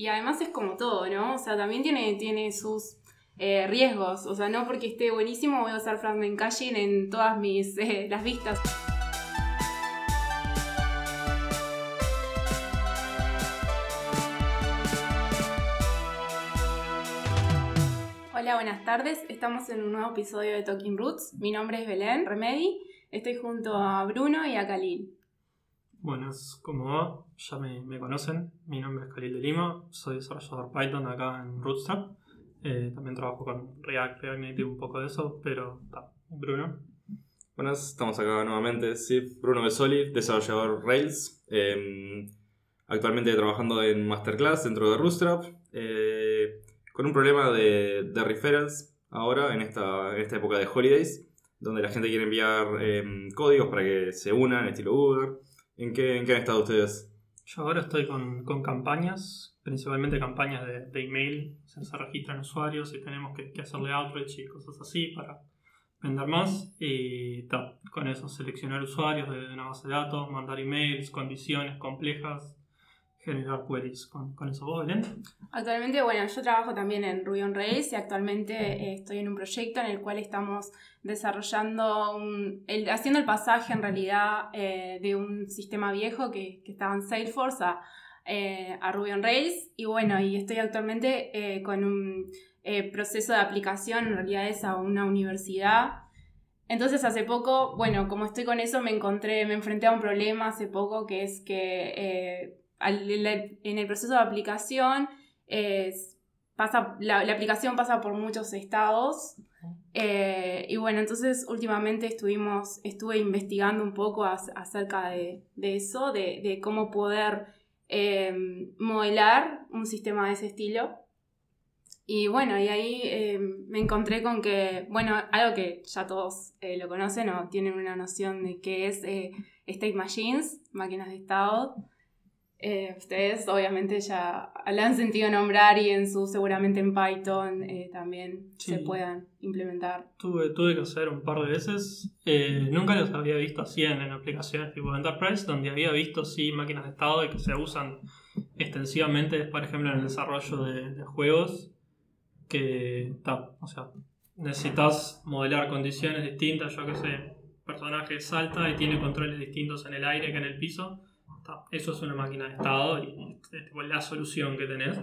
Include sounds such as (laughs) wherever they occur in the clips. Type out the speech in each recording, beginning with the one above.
Y además es como todo, ¿no? O sea, también tiene, tiene sus eh, riesgos. O sea, no porque esté buenísimo voy a usar fragment caching en todas mis (laughs) eh, las vistas. Hola, buenas tardes. Estamos en un nuevo episodio de Talking Roots. Mi nombre es Belén Remedi. Estoy junto a Bruno y a Khalil. Buenas, ¿cómo va? Ya me, conocen. Mi nombre es Khalil de Lima. Soy desarrollador Python acá en Rootstrap. Eh, también trabajo con React, React Native, un poco de eso, pero está. Bruno. Buenas, estamos acá nuevamente. Sí, Bruno Besoli, desarrollador Rails. Em, actualmente trabajando en Masterclass dentro de Rootstrap. Eh, con un problema de, de referrals ahora, en esta, en esta época de holidays, donde la gente quiere enviar em, códigos para que se unan, estilo Uber. ¿En qué, ¿En qué han estado ustedes? Yo ahora estoy con, campañas, principalmente campañas de, email. Se, registran usuarios y tenemos que, hacerle outreach y cosas así para vender más. Y con eso, seleccionar usuarios de, de una base de datos, mandar emails, condiciones complejas, generar queries con, con eso. ¿Vos, Belén? Actualmente, bueno, yo trabajo también en Ruby on Rails y actualmente eh, estoy en un proyecto en el cual estamos desarrollando, un, haciendo el pasaje en realidad eh, de un sistema viejo que, que estaba en Salesforce a, eh, a, Ruby on Rails y bueno, y estoy actualmente con un proceso de aplicación, en realidad es a una universidad. Entonces hace poco, bueno, como estoy con eso, me encontré, me enfrenté a un problema hace poco que es que en el proceso de aplicación, pasa, la, aplicación pasa por muchos estados. Eh, y bueno, entonces últimamente estuvimos, estuve investigando un poco acerca de, eso, de, cómo poder em, modelar un sistema de ese estilo. Y bueno, y ahí em, me encontré con que, bueno, algo que ya todos eh, lo conocen o tienen una noción de qué es eh, State Machines, máquinas de estado. Eh, ustedes obviamente ya la han sentido nombrar y en su seguramente en Python eh, también se puedan implementar. Tuve, tuve que hacer un par de veces. Eh, nunca los había visto así en, aplicaciones tipo Enterprise, donde había visto sí máquinas de estado y que se usan extensivamente, por ejemplo, en el desarrollo de, juegos. Que o sea, necesitas modelar condiciones distintas, yo que sé, personaje salta y tiene controles distintos en el aire que en el piso eso es una máquina de estado y es la solución que tenés.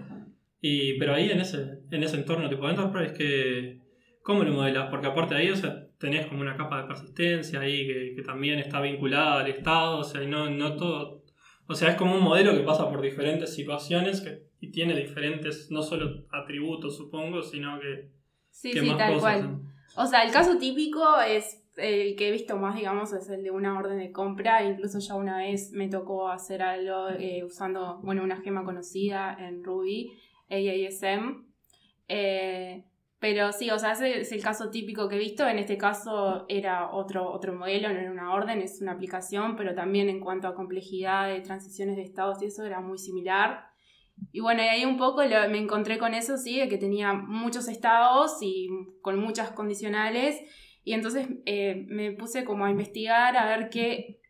Y, pero ahí en ese, en ese entorno tipo Enterprise, que, ¿cómo lo modelas? Porque aparte de ahí, o sea, tenés como una capa de persistencia ahí que, que también está vinculada al estado, o sea, y no, no todo. O sea, es como un modelo que pasa por diferentes situaciones que, y tiene diferentes, no solo atributos, supongo, sino que. Sí, sí, tal cual. O sea, el caso típico es el que he visto más, digamos, es el de una orden de compra. Incluso ya una vez me tocó hacer algo eh, usando, bueno, una gema conocida en Ruby, AASM. Eh, pero sí, o sea, ese es el caso típico que he visto. En este caso era otro, otro modelo, no era una orden, es una aplicación, pero también en cuanto a complejidad de transiciones de estados y eso era muy similar. Y bueno, y ahí un poco me encontré con eso, sí, de que tenía muchos estados y con muchas condicionales y entonces eh, me puse como a investigar a ver qué,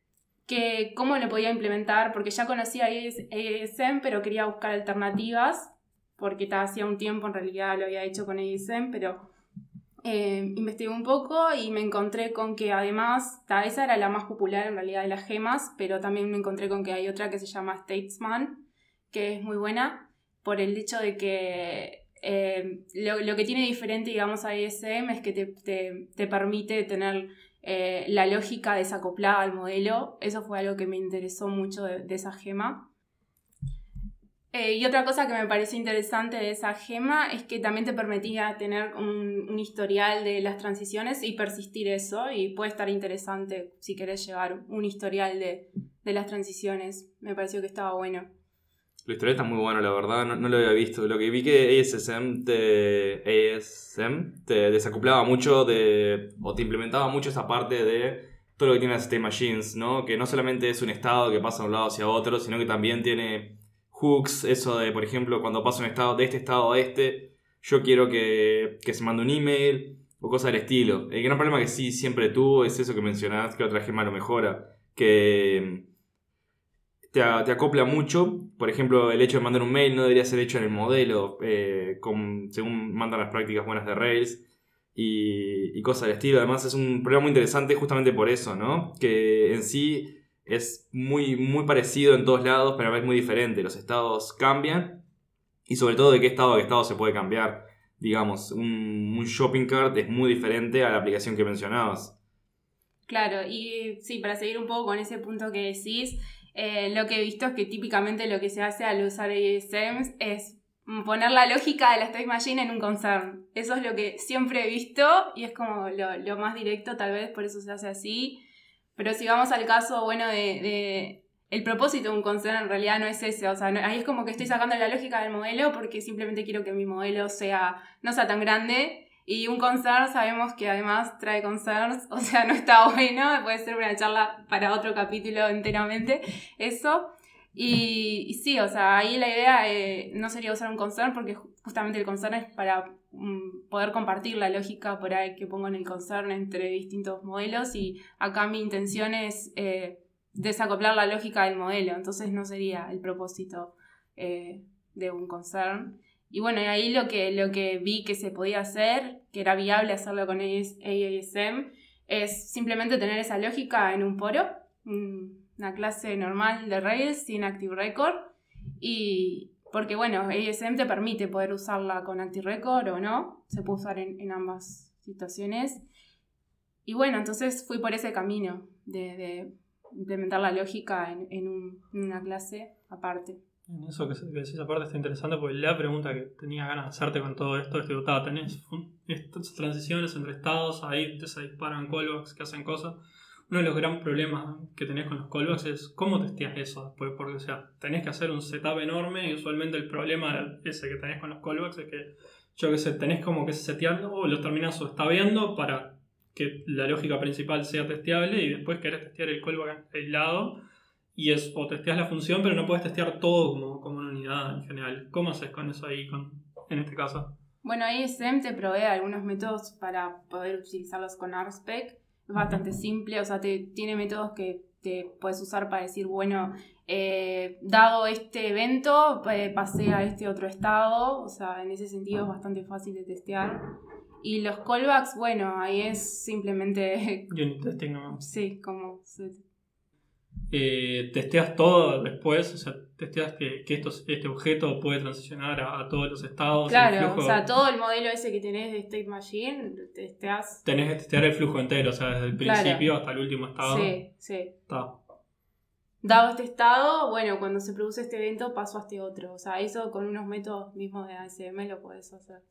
qué, cómo lo podía implementar, porque ya conocía ASM, pero quería buscar alternativas, porque hacía un tiempo en realidad lo había hecho con ASM, pero eh, investigué un poco y me encontré con que además, esa era la más popular en realidad de las gemas, pero también me encontré con que hay otra que se llama Statesman, que es muy buena por el hecho de que eh, lo, que tiene diferente, digamos, a ISM es que te, permite tener eh, la lógica desacoplada al modelo. Eso fue algo que me interesó mucho de, esa gema. Eh, y otra cosa que me parece interesante de esa gema es que también te permitía tener un, historial de las transiciones y persistir eso. Y puede estar interesante si querés llevar un historial de, de las transiciones. Me pareció que estaba bueno. La historia está muy buena, la verdad, no, lo había visto. Lo que vi que ASM te, ASM te desacoplaba mucho de, o te implementaba mucho esa parte de todo lo que tiene las State Machines, ¿no? Que no solamente es un estado que pasa de un lado hacia otro, sino que también tiene hooks, eso de, por ejemplo, cuando pasa un estado de este estado a este, yo quiero que, que se mande un email o cosas del estilo. El gran problema que sí siempre tuvo es eso que mencionás, que otra gema lo mejora, que te, acopla mucho. Por ejemplo, el hecho de mandar un mail no debería ser hecho en el modelo, eh, según mandan las prácticas buenas de Rails y, cosas del estilo. Además, es un problema muy interesante justamente por eso, ¿no? Que en sí es muy, muy parecido en todos lados, pero a veces muy diferente. Los estados cambian y sobre todo de qué estado a qué estado se puede cambiar. Digamos, un shopping cart es muy diferente a la aplicación que mencionabas. Claro, y sí, para seguir un poco con ese punto que decís, eh, lo que he visto es que típicamente lo que se hace al usar ASMs es poner la lógica de la State Machine en un concern. Eso es lo que siempre he visto y es como lo, más directo tal vez, por eso se hace así. Pero si vamos al caso, bueno, de, el propósito de un concern en realidad no es ese. O sea, ahí es como que estoy sacando la lógica del modelo porque simplemente quiero que mi modelo sea, no sea tan grande y un concern sabemos que además trae concerns, (laughs) o sea, no está bueno, puede ser una charla para otro capítulo enteramente, eso. Y, sí, o sea, ahí la idea eh, no sería usar un concern porque justamente el concern es para mm, poder compartir la lógica por ahí que pongo en el concern entre distintos modelos y acá mi intención es eh, desacoplar la lógica del modelo, entonces no sería el propósito eh, de un concern. Y bueno, ahí lo que, lo que vi que se podía hacer, que era viable hacerlo con AASM, es simplemente tener esa lógica en un poro, una clase normal de Rails sin Active Record. Y porque bueno, ASM te permite poder usarla con Active Record o no, se puede usar en, ambas situaciones. Y bueno, entonces fui por ese camino de, implementar la lógica en, en una clase aparte. En eso que, decís aparte está interesante porque la pregunta que tenía ganas de hacerte con todo esto es que tenés estas transiciones entre estados, ahí te se disparan callbacks que hacen cosas. Uno de los grandes problemas que tenés con los callbacks es cómo testeas eso después, porque sea, tenés que hacer un setup enorme y usualmente el problema ese que tenés con los callbacks es que, yo que sé, tenés como que setearlo o lo terminás o está para que la lógica principal sea testeable y después querés testear el callback aislado y es o testeas la función, pero no puedes testear todo como, como una unidad en general. ¿Cómo haces con eso ahí, con, en este caso? Bueno, ISM te provee algunos métodos para poder utilizarlos con RSpec. Es bastante simple, o sea, te, tiene métodos que te puedes usar para decir, bueno, eh, dado este evento, eh, pasé a este otro estado, o sea, en ese sentido es bastante fácil de testear. Y los callbacks, bueno, ahí es simplemente... Unit testing nomás. Sí, como eh, testeas todo después, o sea, testeas que, que este objeto puede transicionar a, todos los estados. Claro, o sea, todo el modelo ese que tenés de State Machine, testeas. Tenés que testear el flujo entero, o sea, desde el principio hasta el último estado. Sí, sí. Dado este estado, bueno, cuando se produce este evento paso a este otro. O sea, eso con unos métodos mismos de ASM lo puedes hacer.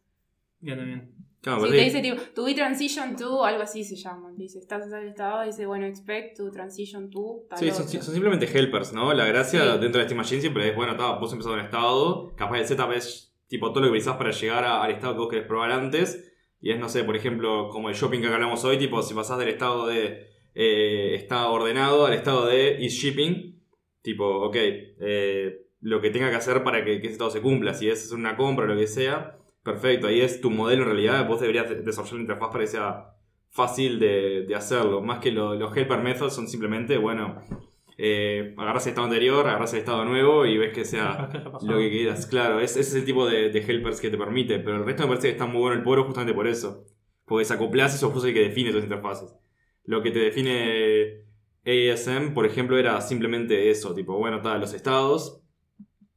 Bien, bien. Claro, si te dice tipo, to be transition to, algo así se llama. Dice, estás en tal estado, dice, bueno, expect to transition to. sí, son, simplemente helpers, ¿no? La gracia dentro de este Machine siempre es, bueno, vos empezás en un estado, capaz el setup es tipo todo lo que precisás para llegar al estado que vos querés probar antes. Y es, no sé, por ejemplo, como el shopping que hablamos hoy, tipo, si pasás del estado de eh, está ordenado al estado de is shipping, tipo, ok, eh, lo que tenga que hacer para que, que ese estado se cumpla, si es una compra o lo que sea Perfecto, ahí es tu modelo en realidad. Vos deberías desarrollar la interfaz para que sea fácil de, hacerlo. Más que los helper methods son simplemente, bueno, eh, agarras el estado anterior, agarras el estado nuevo y ves que sea lo que quieras. Claro, ese es el tipo de, helpers que te permite. Pero el resto me parece que está muy bueno el poro justamente por eso. Porque desacoplas y sos el que define tus interfaces. Lo que te define ASM, por ejemplo, era simplemente eso. Tipo, bueno, está los estados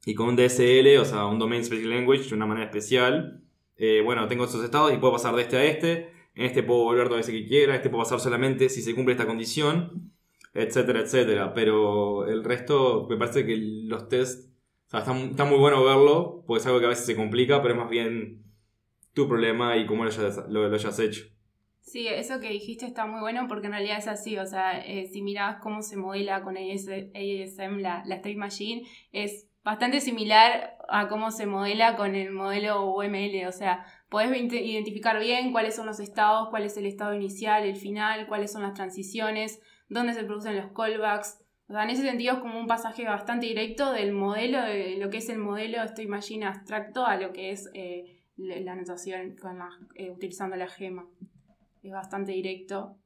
y con un DSL, o sea, un Domain Special Language de una manera especial. Eh, bueno, tengo estos estados y puedo pasar de este a este. En este puedo volver todo veces que quiera. Este puedo pasar solamente si se cumple esta condición. Etcétera, etcétera. Pero el resto, me parece que los tests. O sea, está, muy bueno verlo. Porque es algo que a veces se complica, pero es más bien tu problema y cómo lo hayas, lo, hayas hecho. Sí, eso que dijiste está muy bueno porque en realidad es así, o sea, eh, si miras cómo se modela con ASM la, la State Machine, es bastante similar a cómo se modela con el modelo UML, o sea, podés identificar bien cuáles son los estados, cuál es el estado inicial, el final, cuáles son las transiciones, dónde se producen los callbacks. O sea, en ese sentido es como un pasaje bastante directo del modelo, de lo que es el modelo de Machine abstracto a lo que es eh, la anotación con la, eh, utilizando la gema. Es bastante directo.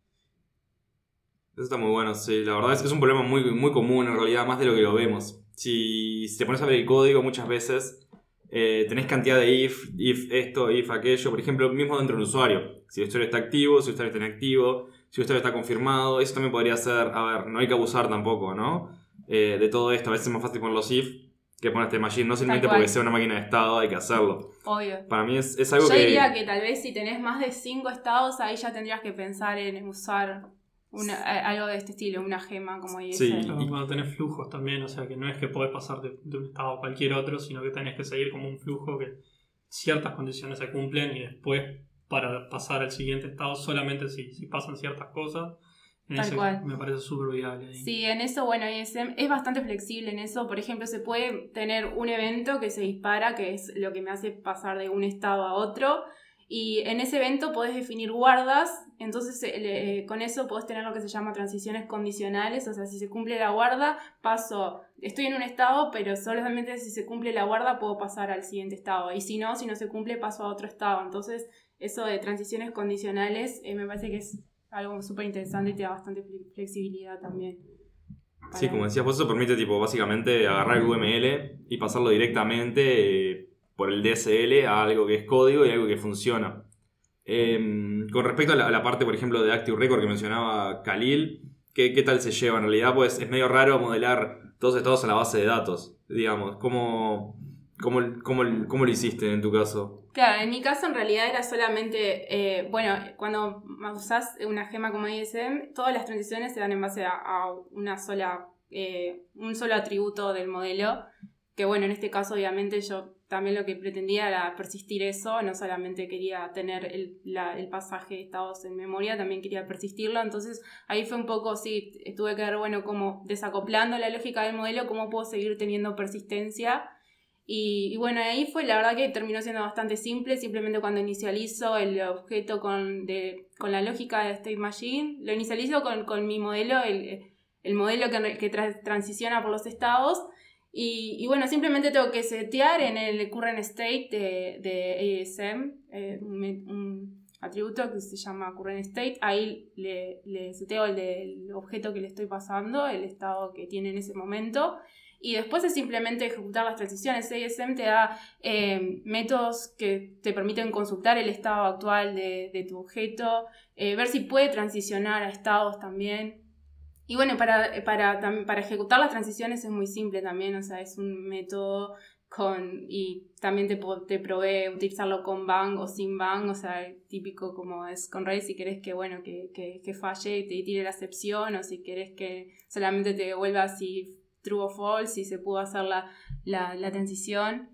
Eso está muy bueno, sí. La verdad es que es un problema muy, muy común en realidad, más de lo que lo vemos. Si, si te pones a ver el código muchas veces, eh, tenés cantidad de if, if esto, if aquello. Por ejemplo, mismo dentro del usuario. Si el usuario está activo, si el usuario está inactivo, si el usuario está confirmado. Eso también podría ser, a ver, no hay que abusar tampoco, ¿no? Eh, de todo esto. A veces es más fácil poner los if que poner este machine. No simplemente porque sea una máquina de estado hay que hacerlo. Obvio. Para mí es, es algo Yo que... diría que tal vez si tenés más de 5 estados, ahí ya tendrías que pensar en usar una, algo de este estilo, una gema como ISM. Sí. Claro, cuando tenés flujos también, o sea que no es que podés pasar de, de un estado a cualquier otro, sino que tenés que seguir como un flujo que ciertas condiciones se cumplen y después para pasar al siguiente estado solamente si, si pasan ciertas cosas. En Tal ese cual. me parece súper viable. ahí. Sí, en eso, bueno, ISM es bastante flexible en eso. Por ejemplo, se puede tener un evento que se dispara, que es lo que me hace pasar de un estado a otro. Y en ese evento podés definir guardas. Entonces, eh, con eso podés tener lo que se llama transiciones condicionales. O sea, si se cumple la guarda, paso. Estoy en un estado, pero solamente si se cumple la guarda puedo pasar al siguiente estado. Y si no, si no se cumple, paso a otro estado. Entonces, eso de transiciones condicionales eh, me parece que es algo súper interesante y te da bastante fle- flexibilidad también. Sí, como decías, vos eso permite tipo básicamente agarrar el UML y pasarlo directamente eh, por el DSL a algo que es código y algo que funciona. Em, con respecto a la, parte, por ejemplo, de Active Record que mencionaba Khalil, ¿qué, tal se lleva? En realidad, pues es medio raro modelar todos estados en la base de datos, digamos. ¿Cómo, cómo, cómo, lo hiciste en tu caso? Claro, en mi caso en realidad era solamente, eh, bueno, cuando usas una gema como ISM, todas las transiciones se dan en base a, a una sola, eh, un solo atributo del modelo, que bueno, en este caso obviamente yo también lo que pretendía era persistir eso, no solamente quería tener el, la- el pasaje de estados en memoria, también quería persistirlo, entonces ahí fue un poco, sí, tuve que ver, bueno, como desacoplando la lógica del modelo, cómo puedo seguir teniendo persistencia. Y, bueno, ahí fue la verdad que terminó siendo bastante simple, simplemente cuando inicializo el objeto con, de, con la lógica de State Machine, lo inicializo con, con mi modelo, el, el modelo que, que tra- transiciona por los estados, y, y bueno, simplemente tengo que setear en el current state de, ASM, eh, un, atributo que se llama current state, ahí le, seteo el del objeto que le estoy pasando, el estado que tiene en ese momento, y después es simplemente ejecutar las transiciones. ASM te da eh, métodos que te permiten consultar el estado actual de, de tu objeto, eh, ver si puede transicionar a estados también. Y bueno, para, para, tam- para ejecutar las transiciones es muy simple también, o sea, es un método con, y también te, te provee utilizarlo con bang o sin bang, o sea, típico como es con Ray, si querés que, bueno, que, que, que falle y te tire la excepción, o si querés que solamente te devuelva si true o false, si se pudo hacer la, la, la transición.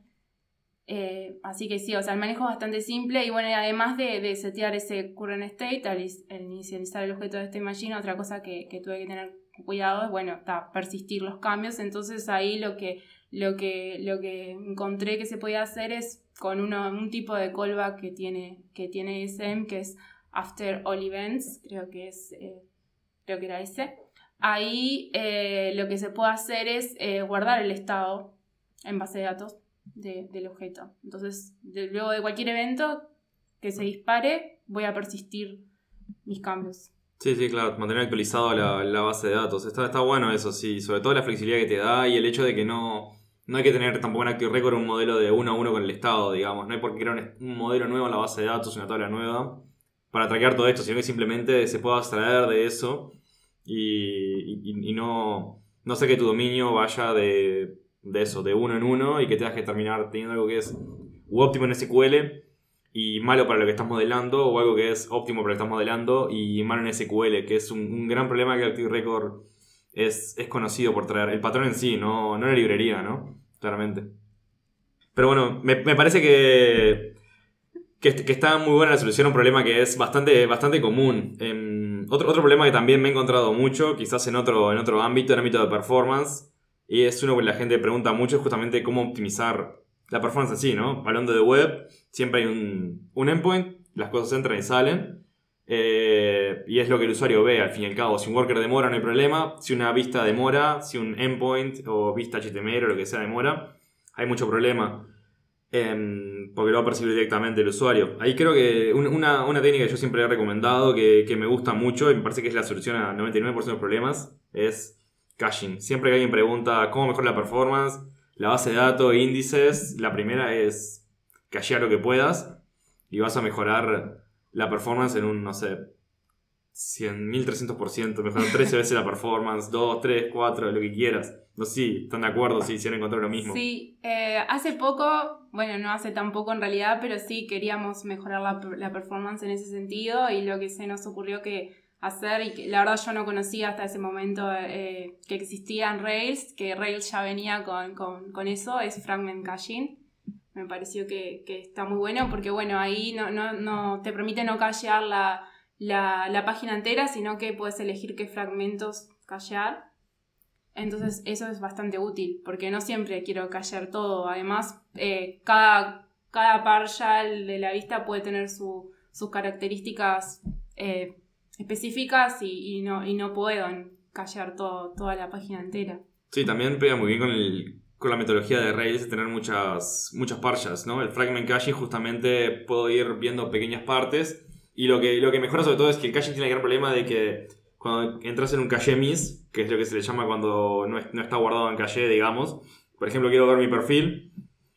Eh, así que sí, o sea, el manejo es bastante simple y bueno, además de, de setear ese current state al, inicializar el objeto de este machine, otra cosa que, que tuve que tener cuidado es, bueno, persistir los cambios, entonces ahí lo que, lo que, lo que encontré que se podía hacer es con uno, un tipo de callback que tiene, que tiene ISM, que es after all events, creo que es, eh, creo que era ese. Ahí eh, lo que se puede hacer es guardar el estado en base de datos de- del objeto. Entonces, luego de cualquier evento que se dispare, voy a persistir mis cambios. Sí, sí, claro, mantener actualizado la, base de datos. Está, está bueno eso, sí, sobre todo la flexibilidad que te da y el hecho de que no, no hay que tener tampoco en Active Record un modelo de uno a uno con el estado, digamos. No hay por qué crear un, modelo nuevo en la base de datos, una tabla nueva, para traquear todo esto, sino que simplemente se pueda extraer de eso y, y- y no, no sé que tu dominio vaya de, de eso, de uno en uno y que tengas que terminar teniendo algo que es óptimo en SQL y malo para lo que estás modelando, o algo que es óptimo para lo que estás modelando y malo en SQL, que es un, un gran problema que Active Record es, es conocido por traer. El patrón en sí, no, no la librería, ¿no? Claramente. Pero bueno, me, me parece que, que, que está muy buena la solución a un problema que es bastante, bastante común. Em, otro, otro problema que también me he encontrado mucho, quizás en otro, en otro ámbito, en el ámbito de performance, y es uno que la gente pregunta mucho, es justamente cómo optimizar la performance en sí, ¿no? Hablando de web, siempre hay un, un endpoint, las cosas entran y salen, eh, y es lo que el usuario ve al fin y al cabo. Si un worker demora, no hay problema. Si una vista demora, si un endpoint o vista HTML o lo que sea demora, hay mucho problema. em, porque lo va a percibir directamente el usuario. Ahí creo que una, una técnica que yo siempre he recomendado, que, que, me gusta mucho y me parece que es la solución a 99% de los problemas, es caching. Siempre que alguien pregunta cómo mejorar la performance, la base de datos, índices, la primera es cachear lo que puedas y vas a mejorar la performance en un, no sé, 100, 1300%, mejorar (laughs) 13 veces la performance, 2, 3, 4, lo que quieras. No sé si están de acuerdo, si hicieron encontrar lo mismo. Sí, eh, hace poco, bueno, no hace tan poco en realidad, pero sí queríamos mejorar la, la, performance en ese sentido y lo que se nos ocurrió que hacer, y que la verdad yo no conocía hasta ese momento eh, que existían Rails, que Rails ya venía con, con, eso, es Fragment Caching me pareció que, que, está muy bueno porque bueno, ahí no, no, no te permite no callar la, la, la, página entera, sino que puedes elegir qué fragmentos callar. Entonces eso es bastante útil porque no siempre quiero callar todo. Además, eh, cada, cada partial de la vista puede tener su, sus características eh, específicas y, no, y no puedo callar toda la página entera. Sí, también pega muy bien con el, con la metodología de Rails de tener muchas, parchas, ¿no? El fragment caching justamente puedo ir viendo pequeñas partes y lo que, lo mejora sobre todo es que el caching tiene el gran problema de que cuando entras en un cache miss, que es lo que se le llama cuando no, está guardado en cache, digamos, por ejemplo quiero ver mi perfil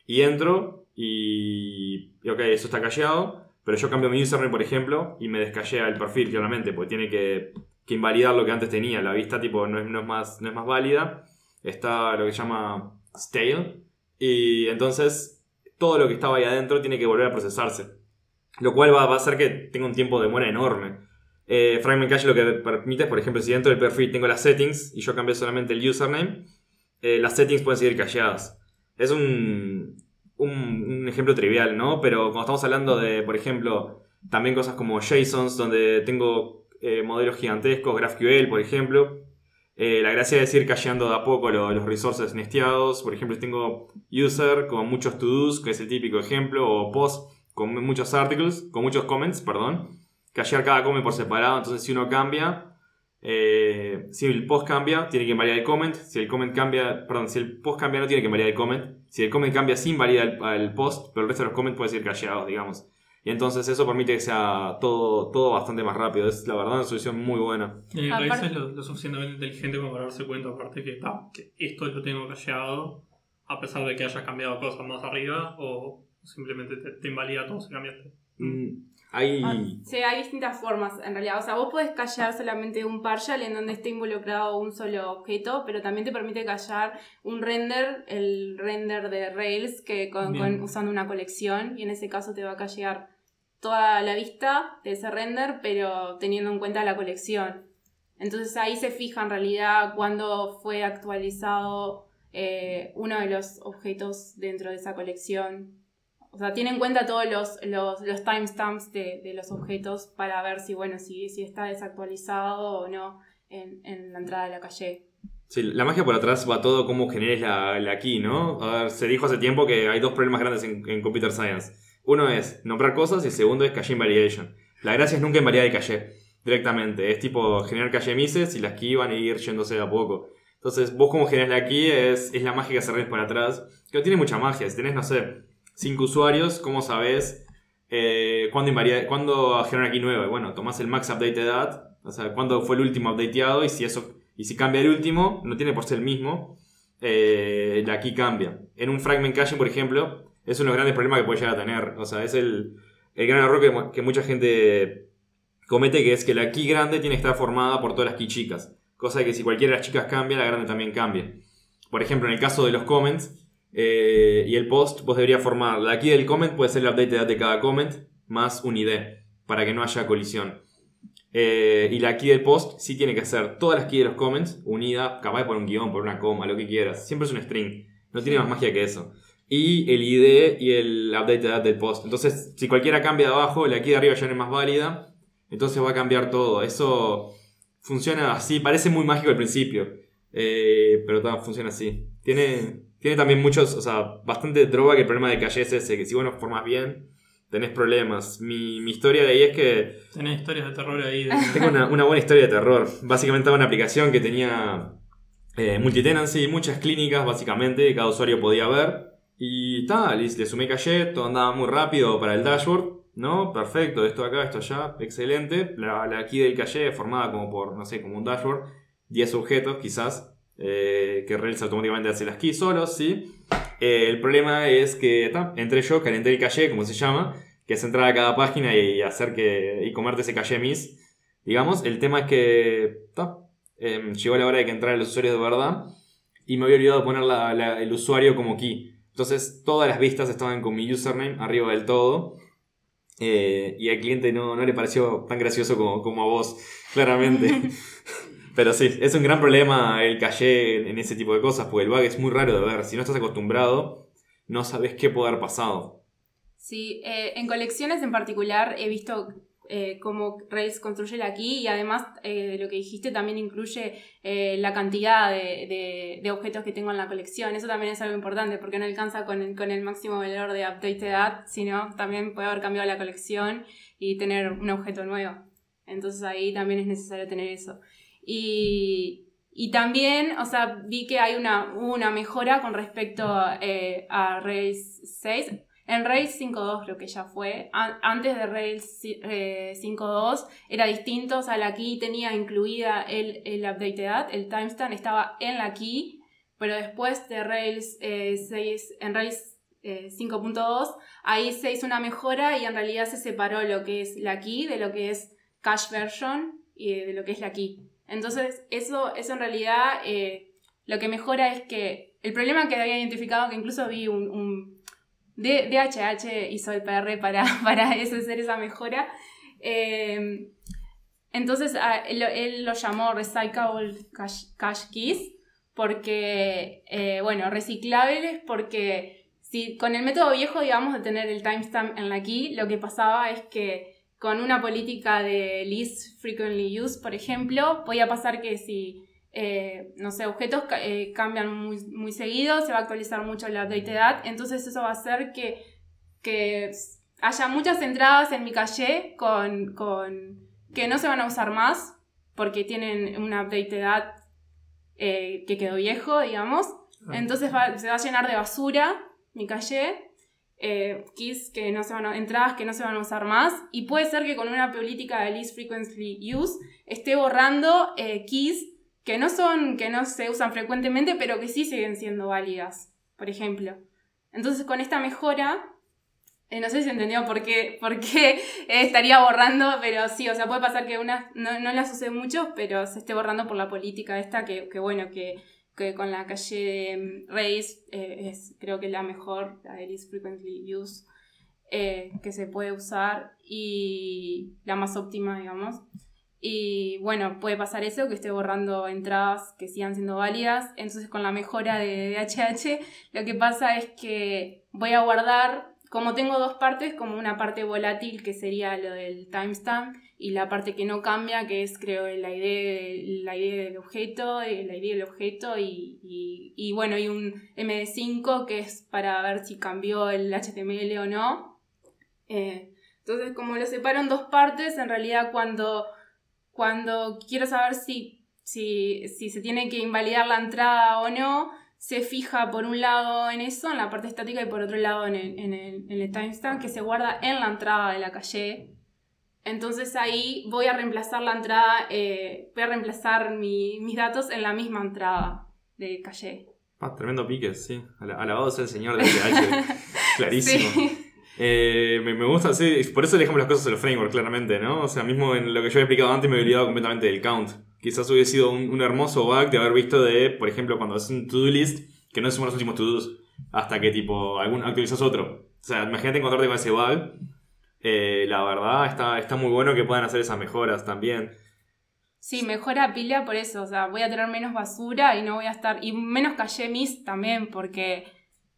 y entro y, y ok, eso está cacheado, pero yo cambio mi username, por ejemplo, y me descachea el perfil, claramente, porque tiene que, que, invalidar lo que antes tenía. La vista tipo no es, no es, más, no es más válida. Está lo que se llama stale. Y entonces todo lo que estaba ahí adentro tiene que volver a procesarse. Lo cual va, a hacer que tenga un tiempo de demora enorme. Eh, Fragment Cache lo que permite es, por ejemplo, si dentro del perfil tengo las settings y yo cambié solamente el username, eh, las settings pueden seguir cacheadas. Es un, un, ejemplo trivial, ¿no? Pero cuando estamos hablando de, por ejemplo, también cosas como JSONs, donde tengo eh, modelos gigantescos, GraphQL, por ejemplo, eh, la gracia es ir cacheando de a poco los resources nesteados. Por ejemplo, tengo user con muchos to-dos, que es el típico ejemplo, o post con muchos articles, con muchos comments, perdón. Cachear cada comment por separado. Entonces, si uno cambia, eh, si el post cambia, tiene que variar el comment. Si el comment cambia, perdón, si el post cambia, no tiene que variar el comment. Si el comment cambia sin variar el, post, pero el resto de los comments puede ser cacheados, digamos. Y entonces eso permite que sea todo, todo bastante más rápido. Es la verdad una solución muy buena. Y Rails es lo, suficientemente inteligente como para darse cuenta, aparte que, que esto lo tengo callado, a pesar de que hayas cambiado cosas más arriba, o simplemente te, invalida todo si cambiaste. Mm, hay... Ah, sí, hay distintas formas en realidad. O sea, vos podés callar solamente un partial en donde esté involucrado un solo objeto, pero también te permite callar un render, el render de Rails, que con, usando una colección, y en ese caso te va a callar toda la vista de ese render, pero teniendo en cuenta la colección. Entonces ahí se fija en realidad cuando fue actualizado eh, uno de los objetos dentro de esa colección. O sea, tiene en cuenta todos los, los, los timestamps de, de, los objetos para ver si, bueno, si, si está desactualizado o no en, en, la entrada de la calle. Sí, la magia por atrás va todo cómo generes la, la key, ¿no? A ver, se dijo hace tiempo que hay dos problemas grandes en, en Computer Science uno es nombrar cosas y el segundo es cache invariation. La gracia es nunca invariar el cache directamente. Es tipo generar cache mises y las que iban a ir yéndose de a poco. Entonces, vos como generas la key es, es la magia que hacer para atrás. Que no tiene mucha magia. Si tenés, no sé, cinco usuarios, ¿cómo sabés eh, cuándo, cuándo generar una key nueva? Bueno, tomás el max updated at, o sea, cuándo fue el último updateado y si eso y si cambia el último, no tiene por ser el mismo, eh, la key cambia. En un fragment caching, por ejemplo, es uno de los grandes problemas que puede llegar a tener. O sea, es el, el gran error que, que, mucha gente comete, que es que la key grande tiene que estar formada por todas las key chicas. Cosa que si cualquiera de las chicas cambia, la grande también cambia. Por ejemplo, en el caso de los comments eh, y el post, vos deberías formar la key del comment, puede ser el update de edad de cada comment, más un ID, para que no haya colisión. Eh, y la key del post sí tiene que ser todas las keys de los comments unidas, capaz por un guion, por una coma, lo que quieras. Siempre es un string. No tiene más magia que eso y el ID y el update de edad del post. Entonces, si cualquiera cambia de abajo, la aquí de arriba ya no es más válida, entonces va a cambiar todo. Eso funciona así, parece muy mágico al principio, eh, pero todo funciona así. Tiene, tiene también muchos, o sea, bastante droga que el problema de calle es ese, que si vos no formas bien, tenés problemas. Mi, mi, historia de ahí es que... Tenés historias de terror ahí. Tengo una, una, buena historia de terror. Básicamente estaba una aplicación que tenía eh, multitenancy, muchas clínicas básicamente, que cada usuario podía ver Y tal, le, le sumé caché, todo andaba muy rápido para el dashboard, ¿no? Perfecto, esto acá, esto allá, excelente. La, la key del caché formada como por, no sé, como un dashboard, 10 objetos quizás, eh, que Rails automáticamente hace las keys solos, ¿sí? Eh, el problema es que ta, entré yo, calenté el caché, como se llama, que es entrar a cada página y hacer que. y comerte ese caché mis. Digamos, el tema es que. em, llegó la hora de que entraran los usuarios de verdad y me había olvidado poner el usuario como key. Entonces todas las vistas estaban con mi username arriba del todo. Eh, y al cliente no, no le pareció tan gracioso como, como a vos, claramente. (laughs) Pero sí, es un gran problema el caché en, ese tipo de cosas, porque el bug es muy raro de ver. Si no estás acostumbrado, no sabes qué puede haber pasado. Sí, eh, en colecciones en particular he visto eh, cómo Rails construye la key y además eh, de lo que dijiste también incluye eh, la cantidad de, de- de objetos que tengo en la colección. Eso también es algo importante porque no alcanza con el, con el máximo valor de updated add, sino también puede haber cambiado la colección y tener un objeto nuevo. Entonces ahí también es necesario tener eso. Y, y también, o sea, vi que hay una, una mejora con respecto eh, a Rails 6. En Rails 5.2 creo que ya fue. An- antes de Rails eh, 5.2 era distinto. O sea, la key tenía incluida el, el updated add, el timestamp estaba en la key. Pero después de Rails eh, 6, en Rails eh, 5.2, ahí se hizo una mejora y en realidad se separó lo que es la key de lo que es cache version y de lo que es la key. Entonces, eso, eso en realidad eh, lo que mejora es que el problema que había identificado, que incluso vi un, un DHH hizo el PR para, para (laughs) eso, hacer esa mejora. eh, entonces, a- él, lo- llamó Recyclable cache Keys, porque, eh, bueno, reciclables, porque si con el método viejo, digamos, de tener el timestamp en la key, lo que pasaba es que con una política de least frequently used, por ejemplo, podía pasar que si, eh, no sé, objetos eh, cambian muy, muy seguido, se va a actualizar mucho la updated add, entonces eso va a hacer que, que haya muchas entradas en mi caché con, con que no se van a usar más porque tienen una updated add eh, que quedó viejo, digamos. Entonces va- se va a llenar de basura mi caché, eh, keys que no se van a, entradas que no se van a usar más, y puede ser que con una política de least frequently use esté borrando eh, keys que no son, que no se usan frecuentemente, pero que sí siguen siendo válidas, por ejemplo. Entonces con esta mejora, eh, no sé si entendió por qué, por qué estaría borrando, pero sí, o sea, puede pasar que unas no, no las use mucho, pero se esté borrando por la política esta, que, que bueno, que, que con la calle de Race eh, es creo que la mejor, la de least frequently used, eh, que se puede usar y la más óptima, digamos. Y bueno, puede pasar eso, que esté borrando entradas que sigan siendo válidas. Entonces con la mejora de DHH, lo que pasa es que voy a guardar, como tengo dos partes, como una parte volátil que sería lo del timestamp y la parte que no cambia, que es creo la ID, la ID del objeto, eh, la ID del objeto y, y, y bueno, y un MD5 que es para ver si cambió el HTML o no. Eh, entonces como lo separo en dos partes, en realidad cuando cuando quiero saber si, si, si se tiene que invalidar la entrada o no, se fija por un lado en eso, en la parte estática, y por otro lado en el, en el, en el timestamp que se guarda en la entrada de la calle. Entonces ahí voy a reemplazar la entrada, eh, voy a reemplazar mi- mis datos en la misma entrada de calle. Ah, tremendo pique, sí. Ala- Alabado sea el señor de TH. (laughs) Clarísimo. Sí. Eh, me, me gusta, sí, por eso dejamos las cosas en los frameworks, claramente, ¿no? O sea, mismo en lo que yo había explicado antes me había olvidado completamente del count. Quizás hubiese sido un, un hermoso bug de haber visto de, por ejemplo, cuando haces un to-do list, que no suman los últimos to-dos, hasta que tipo algún, actualizas otro. O sea, imagínate encontrarte con ese bug. Eh, la verdad, está, está muy bueno que puedan hacer esas mejoras también. Sí, mejora pila por eso, o sea, voy a tener menos basura y no voy a estar, y menos calle mis también, porque,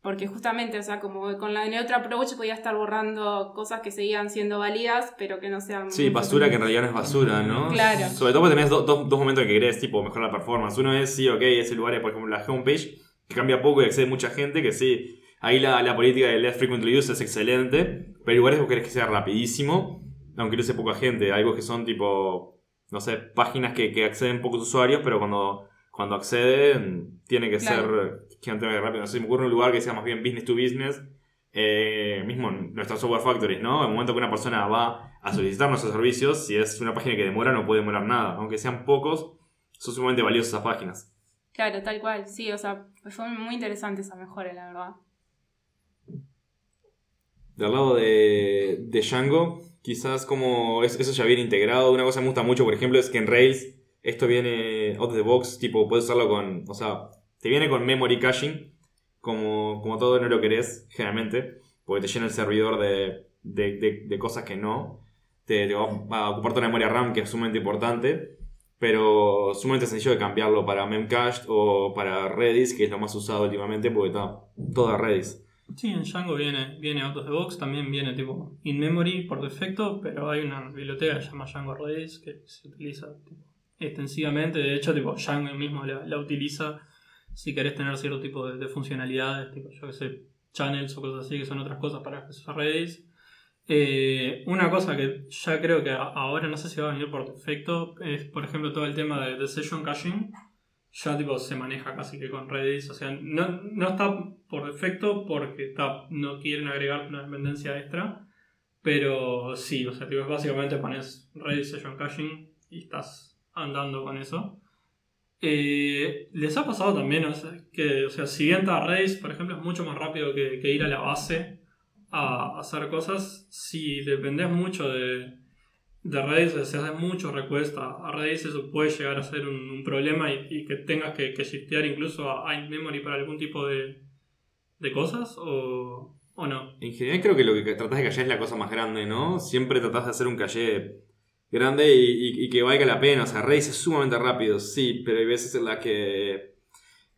porque justamente, o sea, como con la de otro approach podía estar borrando cosas que seguían siendo válidas, pero que no sean... Sí, basura que en realidad no es basura, ¿no? Claro. Sobre todo porque tenés do- do- dos momentos en que querés, tipo, mejorar la performance. Uno es, sí, ok, ese lugar es, por ejemplo, la homepage, que cambia poco y accede mucha gente, que sí, ahí la, la política de less frequently used es excelente, pero hay lugares que querés que sea rapidísimo, aunque lo use poca gente. Algo que son, tipo, no sé, páginas que, que acceden pocos usuarios, pero cuando, cuando accede, tiene que ser gigantemente rápido. No sé, me ocurre un lugar que sea más bien business to business. Eh, mismo nuestras software factories, ¿no? En el momento que una persona va a solicitar nuestros servicios, si es una página que demora, no puede demorar nada. Aunque sean pocos, son sumamente valiosas esas páginas. Claro, tal cual, sí, o sea, fue muy interesante esa mejora, la verdad. Del lado de, de Django, quizás como eso ya viene integrado. Una cosa que me gusta mucho, por ejemplo, es que en Rails esto viene out of the box, tipo, puedes usarlo con, o sea, te viene con memory caching, como, como todo no lo querés, generalmente, porque te llena el servidor de, de, cosas que no. Te, va, a ocupar toda la memoria RAM, que es sumamente importante, pero sumamente sencillo de cambiarlo para Memcached o para Redis, que es lo más usado últimamente, porque está toda Redis. Sí, en Django viene, viene out of the box, también viene tipo in memory por defecto, pero hay una biblioteca que se llama Django Redis que se utiliza extensivamente. De hecho, tipo, Django mismo la, utiliza si querés tener cierto tipo de, funcionalidades, tipo, yo que sé, channels o cosas así, que son otras cosas para usar Redis. Eh, una cosa que ya creo que ahora no sé si va a venir por defecto es, por ejemplo, todo el tema de session caching ya tipo se maneja casi que con Redis. O sea, no, no está por defecto porque está, no quieren agregar una dependencia extra. Pero sí, o sea, tipo, básicamente pones Redis Session Caching y estás andando con eso. Eh, les ha pasado también, o sea, que, o sea, si bien está Redis, por ejemplo, es mucho más rápido que, que ir a la base a hacer cosas. Si dependes mucho de, de Redis se hacen muchos requests a, Redis, eso puede llegar a ser un, problema y, que tengas que, que shiftear incluso a, in-memory para algún tipo de, de cosas o, o, no. En general creo que lo que tratas de callar es la cosa más grande, ¿no? Siempre tratas de hacer un calle grande y, que valga la pena. O sea, Redis es sumamente rápido, sí, pero hay veces en las que...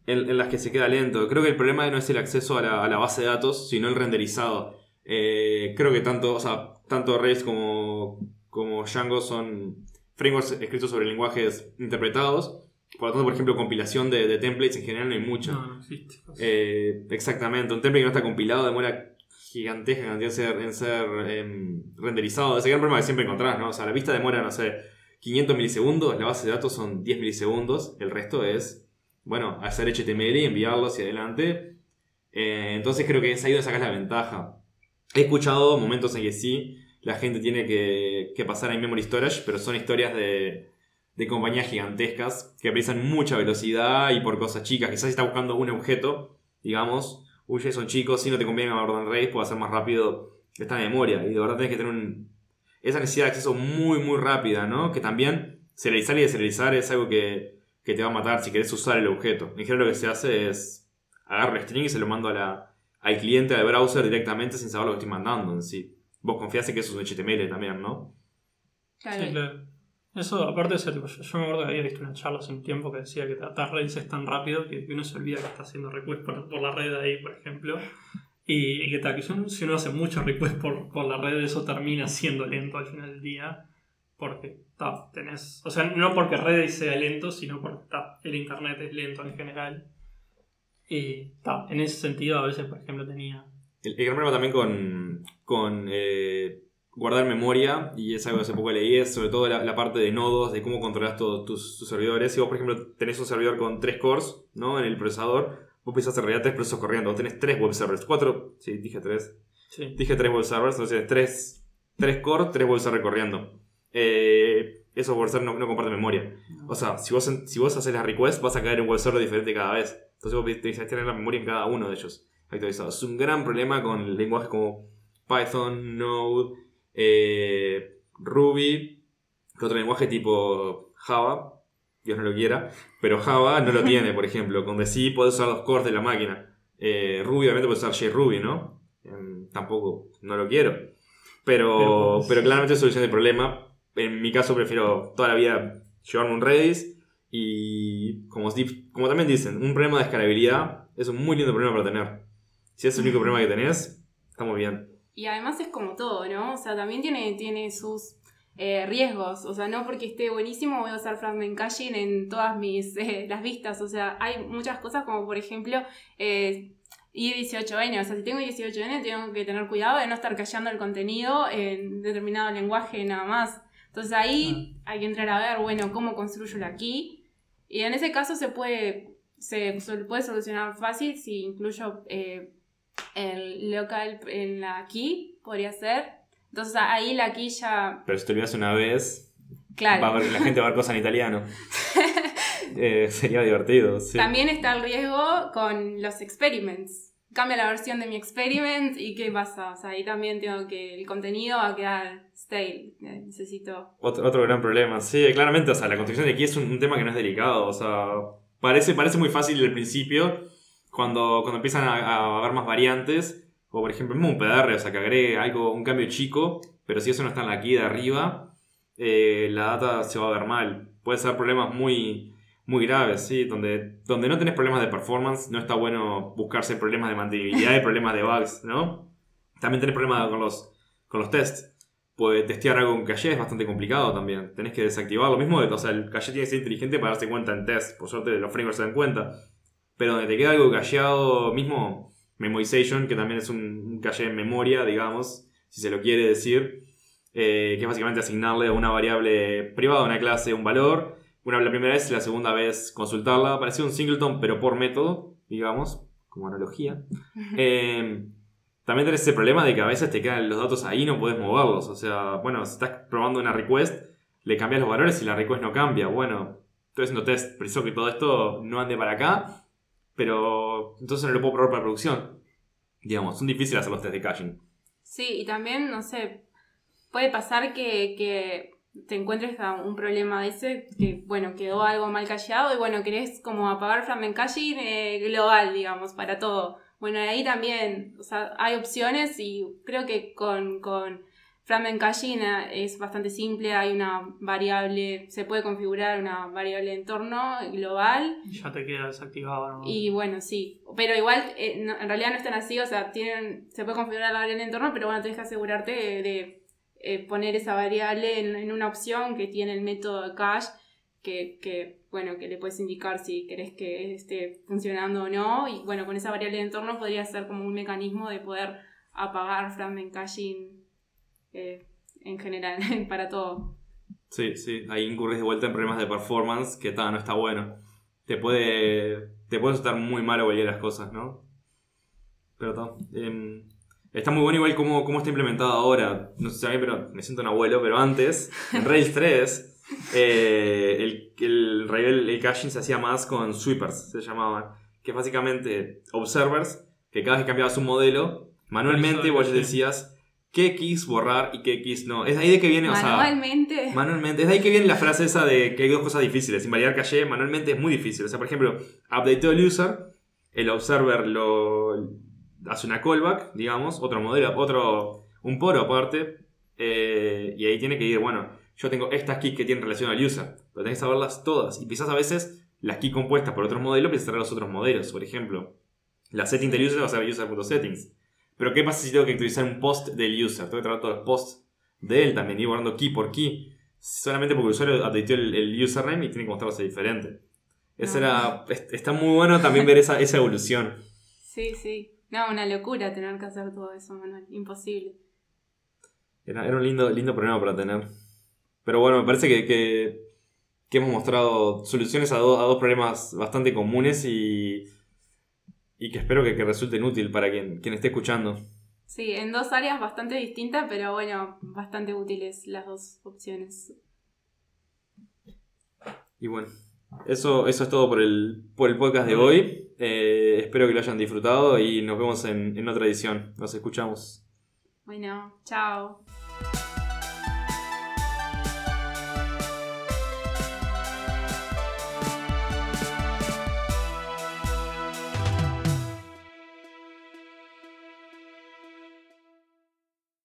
En, las que se queda lento. Creo que el problema no es el acceso a la, a la base de datos, sino el renderizado. Eh, creo que tanto, o sea, tanto Redis como, como Django son frameworks escritos sobre lenguajes interpretados. Por lo tanto, por ejemplo, compilación de, templates en general no hay mucha. No, no existe. Eh, exactamente, un template que no está compilado demora gigantesca cantidad en ser, em, renderizado. Ese gran problema que siempre encontrás, ¿no? O sea, la vista demora, no sé, 500 milisegundos, la base de datos son 10 milisegundos, el resto es, bueno, hacer HTML y enviarlo hacia adelante. Eh, entonces creo que es ahí donde sacas la ventaja. He escuchado momentos en que sí, la gente tiene que, pasar a memory storage, pero son historias de, compañías gigantescas que precisan mucha velocidad y por cosas chicas. Quizás si estás buscando un objeto, digamos, uy, son chicos, si no te conviene a orden raíz, puede hacer más rápido esta memoria. Y de verdad tienes que tener esa necesidad de acceso muy, muy rápida, ¿no? Que también serializar y deserializar es algo que, te va a matar si querés usar el objeto. En general lo que se hace es agarrar el string y se lo mando a la, al cliente del browser directamente sin saber lo que estoy mandando en sí. Vos confiás en que eso es un HTML también, ¿no? Claro. Sí, claro. Eso, aparte de ser, yo, me acuerdo que había visto una charla hace un tiempo que decía que tratar redes es tan rápido que uno se olvida que está haciendo request por, la red ahí, por ejemplo. Y, que tal, que si uno hace mucho request por, por la red, eso termina siendo lento al final del día. Porque ta, tenés. O sea, no porque Redis sea lento, sino porque ta, el internet es lento en general. Y ta, en ese sentido, a veces, por ejemplo, tenía el, gran problema también con, con eh, guardar memoria, y es algo que hace poco leí, es sobre todo la, parte de nodos, de cómo controlas todos tus, servidores. Si vos, por ejemplo, tenés un servidor con tres cores ¿no? en el procesador, vos pensás en realidad tres procesos corriendo. Vos tenés tres web servers, cuatro, sí, dije tres. Dije tres web servers, entonces tres, tres core, tres web servers corriendo. Eh, esos web servers no, no, comparten memoria. O sea, si vos, si vos haces la request, vas a caer en un web server diferente cada vez. Entonces vos tenés que tener la memoria en cada uno de ellos. Es un gran problema con lenguajes como Python, Node, eh, Ruby, otro lenguaje tipo Java, Dios no lo quiera, pero Java no lo tiene, por ejemplo. Con sí puedes usar los cores de la máquina. Eh, Ruby obviamente puedes usar JRuby, ¿no? Em, tampoco, no lo quiero. Pero, pero, claramente es solución del problema. En mi caso prefiero toda la vida llevarme un Redis y como, como también dicen, un problema de escalabilidad es un muy lindo problema para tener. Si es el único problema que tenés, estamos bien. Y además es como todo, ¿no? O sea, también tiene, tiene sus eh, riesgos. O sea, no porque esté buenísimo voy a usar fragment caching en todas mis eh, (laughs) las vistas. O sea, hay muchas cosas como por ejemplo eh, I18N. O sea, si tengo I18N tengo que tener cuidado de no estar callando el contenido en determinado lenguaje nada más. Entonces ahí ah. hay que entrar a ver, bueno, cómo construyo la key Y en ese caso se puede, se, puede solucionar fácil si incluyo eh, el local en la key, podría ser. Entonces ahí la key ya... Pero si te olvidas una vez, claro. la gente va a ver cosas en italiano. (laughs) Eh, sería divertido. También está el riesgo con los experiments. Cambia la versión de mi experiment y ¿qué pasa? O sea, ahí también tengo que el contenido va a quedar stale. Eh, necesito... Otro, otro gran problema. Sí, claramente, o sea, la construcción de aquí es un, tema que no es delicado. O sea, parece, parece muy fácil al principio cuando, cuando empiezan a, haber más variantes. O por ejemplo, un PDR, o sea, que agregue algo, un cambio chico, pero si eso no está en la key de arriba, eh, la data se va a ver mal. Puede ser problemas muy, muy graves, ¿sí? Donde, donde no tenés problemas de performance, no está bueno buscarse problemas de mantenibilidad y problemas de bugs, ¿no? También tenés problemas con los, con los tests. Puede testear algo en caché es bastante complicado también. Tenés que desactivar lo mismo, o sea, el caché tiene que ser inteligente para darse cuenta en test. Por suerte los frameworks se dan cuenta. Pero donde te queda algo cacheado, mismo memorization, que también es un, caché en memoria, digamos, si se lo quiere decir, eh, que es básicamente asignarle a una variable privada, a una clase, un valor una la primera vez y la segunda vez consultarla. Parecía un singleton, pero por método, digamos, como analogía. Eh, también tenés ese problema de que a veces te quedan los datos ahí y no puedes moverlos. O sea, bueno, si estás probando una request, le cambias los valores y la request no cambia. Bueno, estoy haciendo test, preciso que todo esto no ande para acá, pero entonces no lo puedo probar para producción. Digamos, son difíciles hacer los test de caching. Sí, y también, no sé, puede pasar que te encuentres a un problema de ese, que bueno, quedó algo mal callado y bueno, querés como apagar fragment caching eh, global, digamos, para todo. Bueno, ahí también, o sea, hay opciones y creo que con, con eh, es bastante simple, hay una variable, se puede configurar una variable de entorno global. Y ya te queda desactivado. Y bueno, sí, pero igual eh, en realidad no están así, o sea, tienen, se puede configurar la variable de entorno, pero bueno, tienes que asegurarte de eh, poner esa variable en, una opción que tiene el método cache, que, bueno, que le puedes indicar si querés que esté funcionando o no. Y bueno, con esa variable de entorno podría ser como un mecanismo de poder apagar fragment caching eh, en general, (laughs) para todo. Sí, sí, ahí incurres de vuelta en problemas de performance que no está bueno. Te puede, te puede estar muy mal o las cosas, ¿no? Pero todo. Em, Está muy bueno igual cómo, cómo está implementado ahora. No sé si a mí, pero me siento un abuelo, pero antes, en Rails 3, (laughs) eh, el, el, el caching se hacía más con sweepers, se llamaban. Que básicamente observers, que cada vez que cambiabas un modelo, manualmente vos decías qué X borrar y qué X no. Es ahí de que viene, manualmente. manualmente. Es de ahí que viene la frase esa de que hay dos cosas difíciles. Invalidar caché manualmente es muy difícil. O sea, por ejemplo, update el user, el observer lo hace una callback, digamos, otro modelo, otro, un poro aparte, eh, y ahí tiene que ir, bueno, yo tengo estas keys que tienen relación al user, pero tenés que saberlas todas, y quizás a veces las keys compuestas por otros modelos, a saber los otros modelos, por ejemplo, la setting del user va a ser user.settings, pero ¿qué pasa si tengo que actualizar un post del user? Tengo que tratar todos los posts de él también, ir guardando key por key, solamente porque el usuario updateó el, username y tiene que mostrarse diferente. Eso era, está muy bueno también ver esa, esa evolución. Sí, sí. No, una locura tener que hacer todo eso, Manuel. Imposible. Era, un lindo, lindo problema para tener. Pero bueno, me parece que, que, hemos mostrado soluciones a, a, dos problemas bastante comunes y, y que espero que, resulten útil para quien, quien esté escuchando. Sí, en dos áreas bastante distintas, pero bueno, bastante útiles las dos opciones. Y bueno, eso, eso es todo por el, por el podcast de hoy. Eh, espero que lo hayan disfrutado y nos vemos en, en otra edición. Nos escuchamos. Bueno, chao.